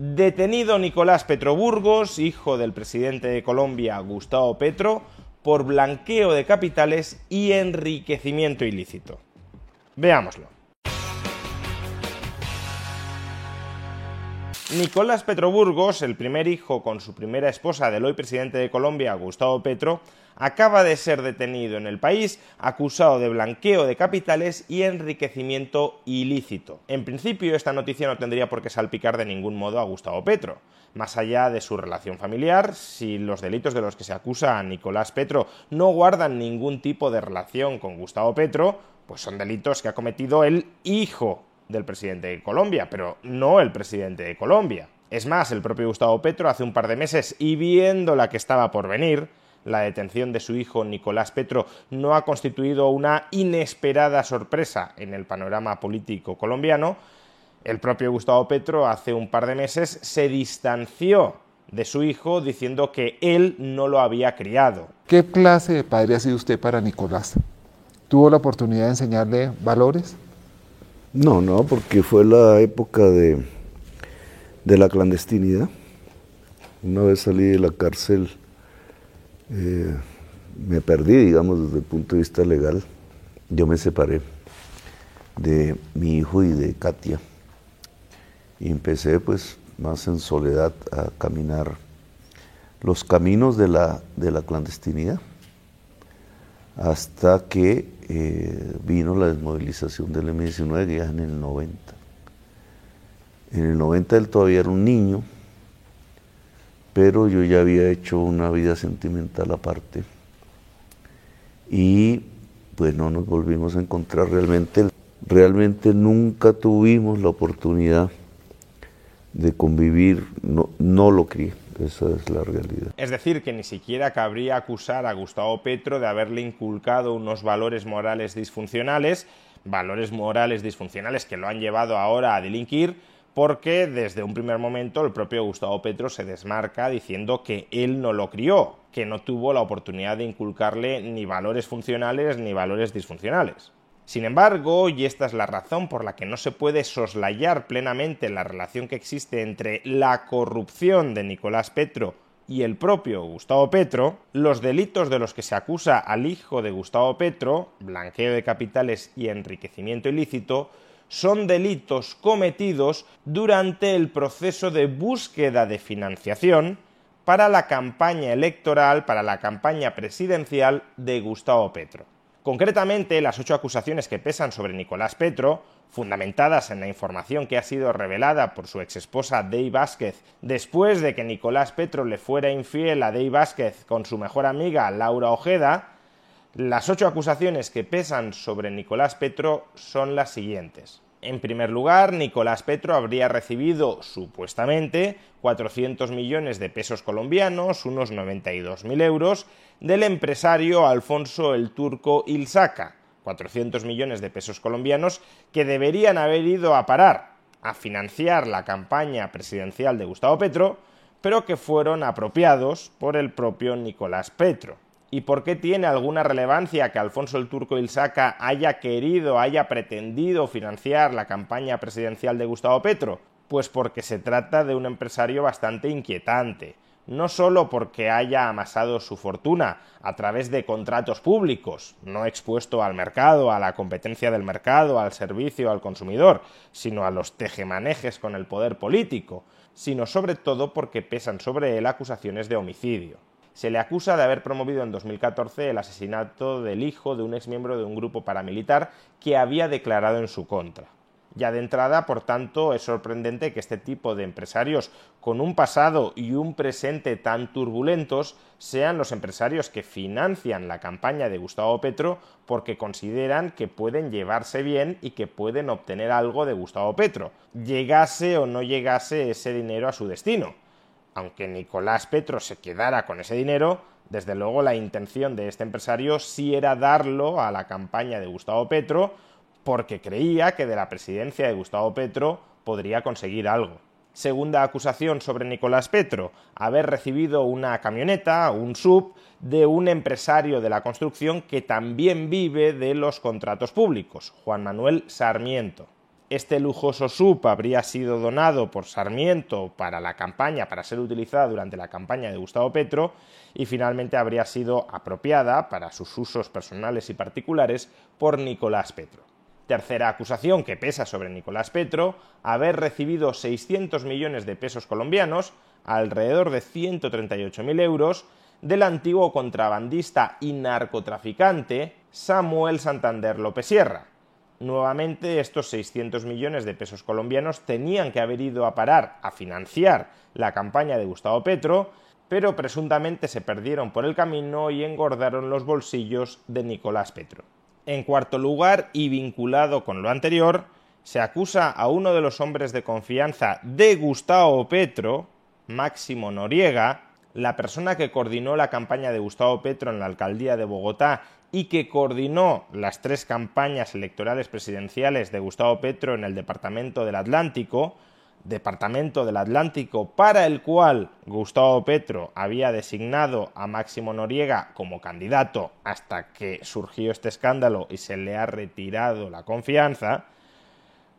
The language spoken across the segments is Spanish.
Detenido Nicolás Petroburgos, hijo del presidente de Colombia, Gustavo Petro, por blanqueo de capitales y enriquecimiento ilícito. Veámoslo. Nicolás Petroburgos, el primer hijo con su primera esposa del hoy presidente de Colombia, Gustavo Petro, acaba de ser detenido en el país acusado de blanqueo de capitales y enriquecimiento ilícito. En principio, esta noticia no tendría por qué salpicar de ningún modo a Gustavo Petro. Más allá de su relación familiar, si los delitos de los que se acusa a Nicolás Petro no guardan ningún tipo de relación con Gustavo Petro, pues son delitos que ha cometido el hijo del presidente de Colombia, pero no el presidente de Colombia. Es más, el propio Gustavo Petro hace un par de meses, y viendo la que estaba por venir, la detención de su hijo Nicolás Petro no ha constituido una inesperada sorpresa en el panorama político colombiano, el propio Gustavo Petro hace un par de meses se distanció de su hijo diciendo que él no lo había criado. ¿Qué clase de padre ha sido usted para Nicolás? ¿Tuvo la oportunidad de enseñarle valores? No, no, porque fue la época de, de la clandestinidad. Una vez salí de la cárcel, eh, me perdí, digamos, desde el punto de vista legal. Yo me separé de mi hijo y de Katia. Y empecé, pues, más en soledad a caminar los caminos de la, de la clandestinidad hasta que eh, vino la desmovilización del M-19 ya en el 90. En el 90 él todavía era un niño, pero yo ya había hecho una vida sentimental aparte y pues no nos volvimos a encontrar realmente. Realmente nunca tuvimos la oportunidad de convivir, no, no lo crié. Es la realidad. Es decir, que ni siquiera cabría acusar a Gustavo Petro de haberle inculcado unos valores morales disfuncionales, valores morales disfuncionales que lo han llevado ahora a delinquir, porque desde un primer momento el propio Gustavo Petro se desmarca diciendo que él no lo crió, que no tuvo la oportunidad de inculcarle ni valores funcionales ni valores disfuncionales. Sin embargo, y esta es la razón por la que no se puede soslayar plenamente la relación que existe entre la corrupción de Nicolás Petro y el propio Gustavo Petro, los delitos de los que se acusa al hijo de Gustavo Petro, blanqueo de capitales y enriquecimiento ilícito, son delitos cometidos durante el proceso de búsqueda de financiación para la campaña electoral, para la campaña presidencial de Gustavo Petro. Concretamente, las ocho acusaciones que pesan sobre Nicolás Petro, fundamentadas en la información que ha sido revelada por su exesposa Dey Vázquez después de que Nicolás Petro le fuera infiel a Dey Vázquez con su mejor amiga Laura Ojeda, las ocho acusaciones que pesan sobre Nicolás Petro son las siguientes. En primer lugar, Nicolás Petro habría recibido, supuestamente, 400 millones de pesos colombianos, unos 92.000 euros, del empresario Alfonso el Turco Ilsaca, 400 millones de pesos colombianos que deberían haber ido a parar a financiar la campaña presidencial de Gustavo Petro, pero que fueron apropiados por el propio Nicolás Petro y por qué tiene alguna relevancia que Alfonso el Turco Ilsaca haya querido, haya pretendido financiar la campaña presidencial de Gustavo Petro? Pues porque se trata de un empresario bastante inquietante, no solo porque haya amasado su fortuna a través de contratos públicos, no expuesto al mercado, a la competencia del mercado, al servicio al consumidor, sino a los tejemanejes con el poder político, sino sobre todo porque pesan sobre él acusaciones de homicidio se le acusa de haber promovido en 2014 el asesinato del hijo de un exmiembro de un grupo paramilitar que había declarado en su contra. Ya de entrada, por tanto, es sorprendente que este tipo de empresarios con un pasado y un presente tan turbulentos sean los empresarios que financian la campaña de Gustavo Petro porque consideran que pueden llevarse bien y que pueden obtener algo de Gustavo Petro, llegase o no llegase ese dinero a su destino. Aunque Nicolás Petro se quedara con ese dinero, desde luego la intención de este empresario sí era darlo a la campaña de Gustavo Petro, porque creía que de la presidencia de Gustavo Petro podría conseguir algo. Segunda acusación sobre Nicolás Petro, haber recibido una camioneta, un sub, de un empresario de la construcción que también vive de los contratos públicos, Juan Manuel Sarmiento. Este lujoso sub habría sido donado por Sarmiento para la campaña, para ser utilizada durante la campaña de Gustavo Petro, y finalmente habría sido apropiada para sus usos personales y particulares por Nicolás Petro. Tercera acusación que pesa sobre Nicolás Petro, haber recibido 600 millones de pesos colombianos, alrededor de 138.000 euros, del antiguo contrabandista y narcotraficante Samuel Santander López Sierra. Nuevamente, estos 600 millones de pesos colombianos tenían que haber ido a parar a financiar la campaña de Gustavo Petro, pero presuntamente se perdieron por el camino y engordaron los bolsillos de Nicolás Petro. En cuarto lugar, y vinculado con lo anterior, se acusa a uno de los hombres de confianza de Gustavo Petro, Máximo Noriega, la persona que coordinó la campaña de Gustavo Petro en la alcaldía de Bogotá y que coordinó las tres campañas electorales presidenciales de Gustavo Petro en el Departamento del Atlántico, Departamento del Atlántico para el cual Gustavo Petro había designado a Máximo Noriega como candidato hasta que surgió este escándalo y se le ha retirado la confianza,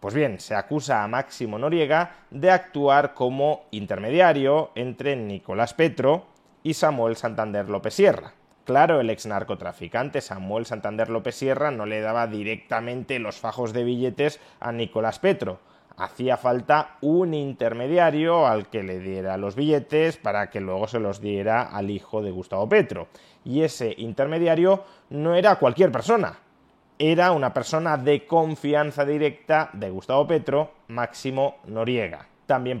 pues bien, se acusa a Máximo Noriega de actuar como intermediario entre Nicolás Petro y Samuel Santander López Sierra. Claro, el ex narcotraficante Samuel Santander López Sierra no le daba directamente los fajos de billetes a Nicolás Petro, hacía falta un intermediario al que le diera los billetes para que luego se los diera al hijo de Gustavo Petro. Y ese intermediario no era cualquier persona, era una persona de confianza directa de Gustavo Petro, Máximo Noriega. También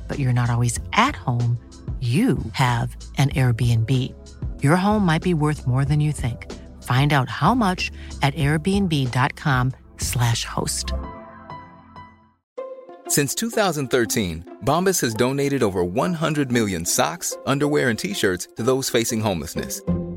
but you're not always at home, you have an Airbnb. Your home might be worth more than you think. Find out how much at airbnb.com/slash host. Since 2013, Bombas has donated over 100 million socks, underwear, and t shirts to those facing homelessness.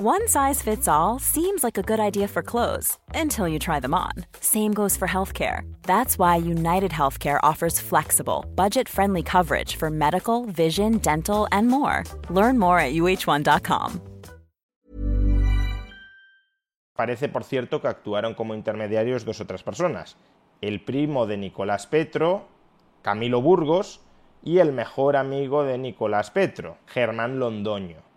One size fits all seems like a good idea for clothes until you try them on. Same goes for healthcare. That's why United Healthcare offers flexible, budget friendly coverage for medical, vision, dental, and more. Learn more at uh1.com. Parece, por cierto, que actuaron como intermediarios dos otras personas: el primo de Nicolás Petro, Camilo Burgos, y el mejor amigo de Nicolás Petro, Germán Londoño.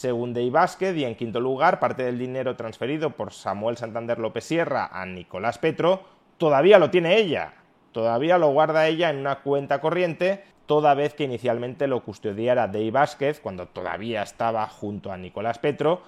Según Dey Vázquez, y en quinto lugar, parte del dinero transferido por Samuel Santander López Sierra a Nicolás Petro todavía lo tiene ella, todavía lo guarda ella en una cuenta corriente, toda vez que inicialmente lo custodiara Dey Vázquez cuando todavía estaba junto a Nicolás Petro,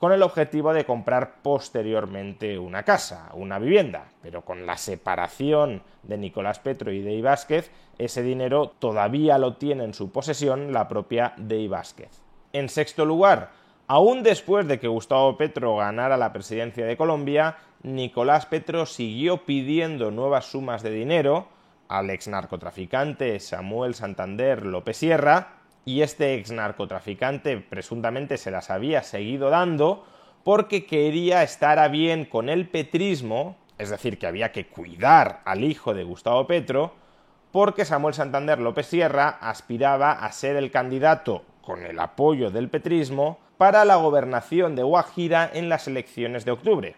con el objetivo de comprar posteriormente una casa, una vivienda. Pero con la separación de Nicolás Petro y Dey Vázquez, ese dinero todavía lo tiene en su posesión la propia Dey Vázquez. En sexto lugar, aún después de que Gustavo Petro ganara la presidencia de Colombia, Nicolás Petro siguió pidiendo nuevas sumas de dinero al ex narcotraficante Samuel Santander López Sierra y este ex narcotraficante presuntamente se las había seguido dando porque quería estar a bien con el petrismo, es decir, que había que cuidar al hijo de Gustavo Petro, porque Samuel Santander López Sierra aspiraba a ser el candidato con el apoyo del petrismo para la gobernación de Guajira en las elecciones de octubre.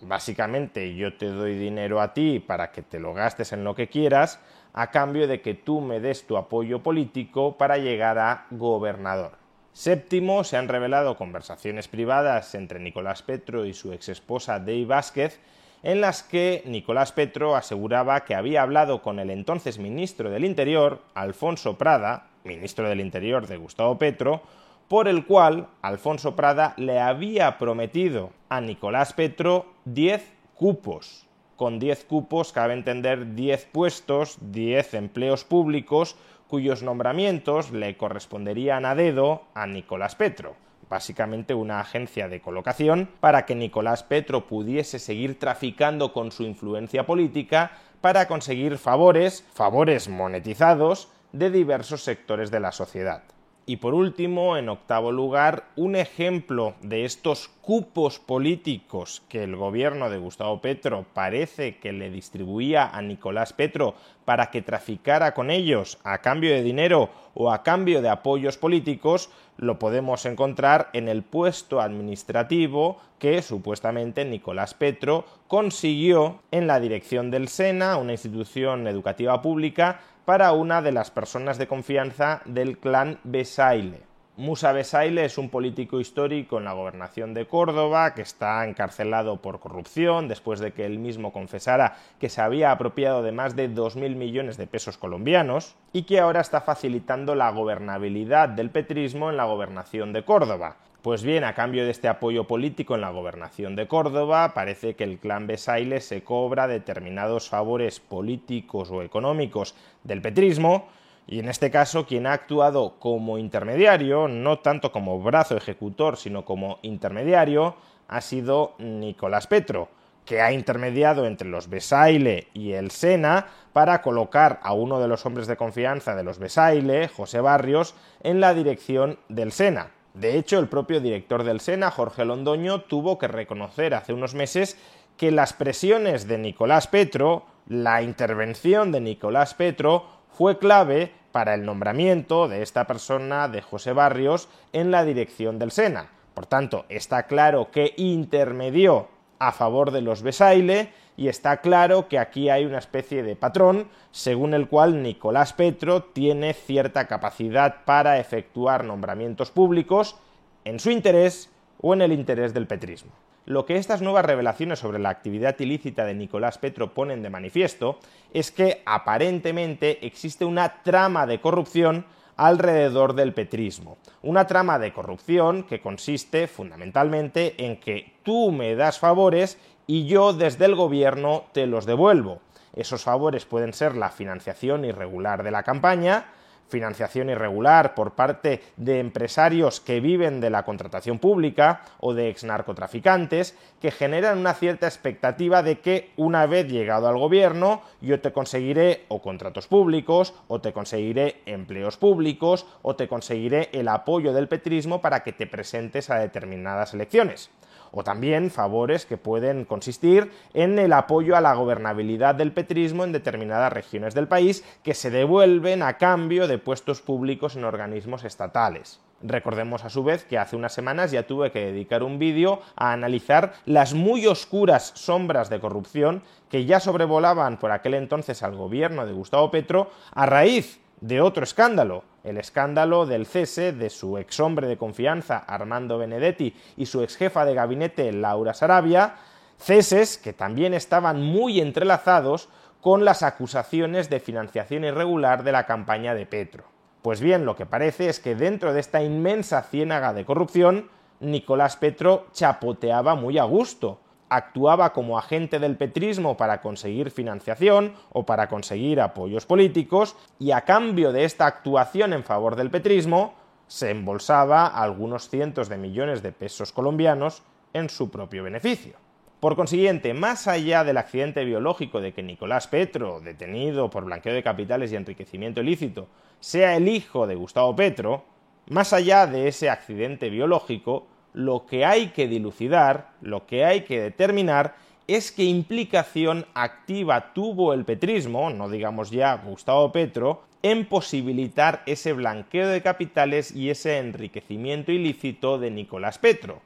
Básicamente yo te doy dinero a ti para que te lo gastes en lo que quieras, a cambio de que tú me des tu apoyo político para llegar a gobernador. Séptimo, se han revelado conversaciones privadas entre Nicolás Petro y su exesposa Dey Vázquez, en las que Nicolás Petro aseguraba que había hablado con el entonces ministro del Interior, Alfonso Prada, ministro del Interior de Gustavo Petro, por el cual Alfonso Prada le había prometido a Nicolás Petro 10 cupos. Con 10 cupos cabe entender 10 puestos, 10 empleos públicos cuyos nombramientos le corresponderían a dedo a Nicolás Petro. Básicamente una agencia de colocación para que Nicolás Petro pudiese seguir traficando con su influencia política para conseguir favores, favores monetizados, de diversos sectores de la sociedad. Y por último, en octavo lugar, un ejemplo de estos cupos políticos que el gobierno de Gustavo Petro parece que le distribuía a Nicolás Petro para que traficara con ellos a cambio de dinero o a cambio de apoyos políticos, lo podemos encontrar en el puesto administrativo que supuestamente Nicolás Petro consiguió en la dirección del SENA, una institución educativa pública, para una de las personas de confianza del clan Besaile. Musa Besaile es un político histórico en la gobernación de Córdoba que está encarcelado por corrupción después de que él mismo confesara que se había apropiado de más de 2.000 millones de pesos colombianos y que ahora está facilitando la gobernabilidad del petrismo en la gobernación de Córdoba. Pues bien, a cambio de este apoyo político en la gobernación de Córdoba, parece que el clan Besaile se cobra determinados favores políticos o económicos del petrismo, y en este caso quien ha actuado como intermediario, no tanto como brazo ejecutor, sino como intermediario, ha sido Nicolás Petro, que ha intermediado entre los Besaile y el Sena para colocar a uno de los hombres de confianza de los Besaile, José Barrios, en la dirección del Sena. De hecho, el propio director del Sena, Jorge Londoño, tuvo que reconocer hace unos meses que las presiones de Nicolás Petro, la intervención de Nicolás Petro, fue clave para el nombramiento de esta persona, de José Barrios, en la dirección del Sena. Por tanto, está claro que intermedió a favor de los Besaile y está claro que aquí hay una especie de patrón según el cual Nicolás Petro tiene cierta capacidad para efectuar nombramientos públicos en su interés o en el interés del petrismo. Lo que estas nuevas revelaciones sobre la actividad ilícita de Nicolás Petro ponen de manifiesto es que aparentemente existe una trama de corrupción alrededor del petrismo. Una trama de corrupción que consiste fundamentalmente en que tú me das favores y yo desde el gobierno te los devuelvo. Esos favores pueden ser la financiación irregular de la campaña, financiación irregular por parte de empresarios que viven de la contratación pública o de exnarcotraficantes que generan una cierta expectativa de que una vez llegado al gobierno yo te conseguiré o contratos públicos o te conseguiré empleos públicos o te conseguiré el apoyo del petrismo para que te presentes a determinadas elecciones o también favores que pueden consistir en el apoyo a la gobernabilidad del petrismo en determinadas regiones del país que se devuelven a cambio de puestos públicos en organismos estatales. Recordemos a su vez que hace unas semanas ya tuve que dedicar un vídeo a analizar las muy oscuras sombras de corrupción que ya sobrevolaban por aquel entonces al gobierno de Gustavo Petro a raíz de otro escándalo, el escándalo del cese de su ex hombre de confianza Armando Benedetti y su ex jefa de gabinete Laura Sarabia, ceses que también estaban muy entrelazados con las acusaciones de financiación irregular de la campaña de Petro. Pues bien, lo que parece es que dentro de esta inmensa ciénaga de corrupción, Nicolás Petro chapoteaba muy a gusto, actuaba como agente del petrismo para conseguir financiación o para conseguir apoyos políticos y a cambio de esta actuación en favor del petrismo se embolsaba algunos cientos de millones de pesos colombianos en su propio beneficio. Por consiguiente, más allá del accidente biológico de que Nicolás Petro, detenido por blanqueo de capitales y enriquecimiento ilícito, sea el hijo de Gustavo Petro, más allá de ese accidente biológico, lo que hay que dilucidar, lo que hay que determinar es qué implicación activa tuvo el petrismo, no digamos ya Gustavo Petro, en posibilitar ese blanqueo de capitales y ese enriquecimiento ilícito de Nicolás Petro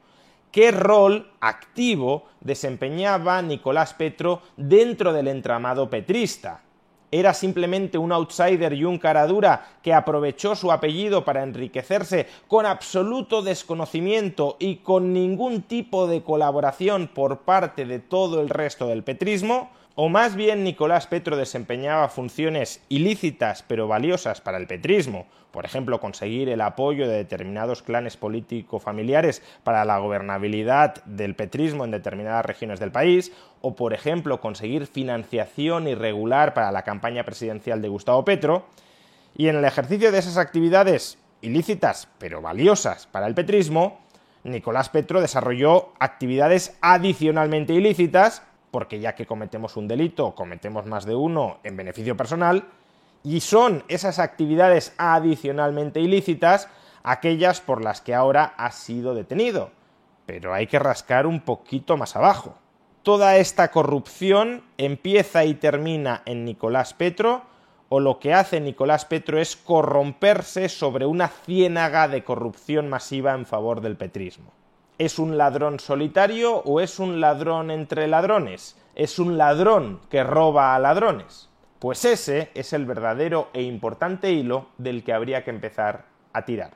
qué rol activo desempeñaba Nicolás Petro dentro del entramado petrista. ¿Era simplemente un outsider y un caradura que aprovechó su apellido para enriquecerse con absoluto desconocimiento y con ningún tipo de colaboración por parte de todo el resto del petrismo? ¿O más bien Nicolás Petro desempeñaba funciones ilícitas pero valiosas para el petrismo, por ejemplo, conseguir el apoyo de determinados clanes político-familiares para la gobernabilidad del petrismo en determinadas regiones del país, o por ejemplo, conseguir financiación irregular para la campaña presidencial de Gustavo Petro, y en el ejercicio de esas actividades ilícitas pero valiosas para el petrismo, Nicolás Petro desarrolló actividades adicionalmente ilícitas, porque ya que cometemos un delito, cometemos más de uno en beneficio personal, y son esas actividades adicionalmente ilícitas aquellas por las que ahora ha sido detenido. Pero hay que rascar un poquito más abajo. Toda esta corrupción empieza y termina en Nicolás Petro, o lo que hace Nicolás Petro es corromperse sobre una ciénaga de corrupción masiva en favor del petrismo. ¿Es un ladrón solitario o es un ladrón entre ladrones? ¿Es un ladrón que roba a ladrones? Pues ese es el verdadero e importante hilo del que habría que empezar a tirar.